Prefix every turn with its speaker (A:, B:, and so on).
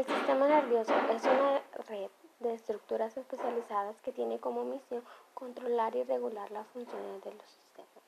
A: El sistema nervioso es una red de estructuras especializadas que tiene como misión controlar y regular las funciones de los sistemas.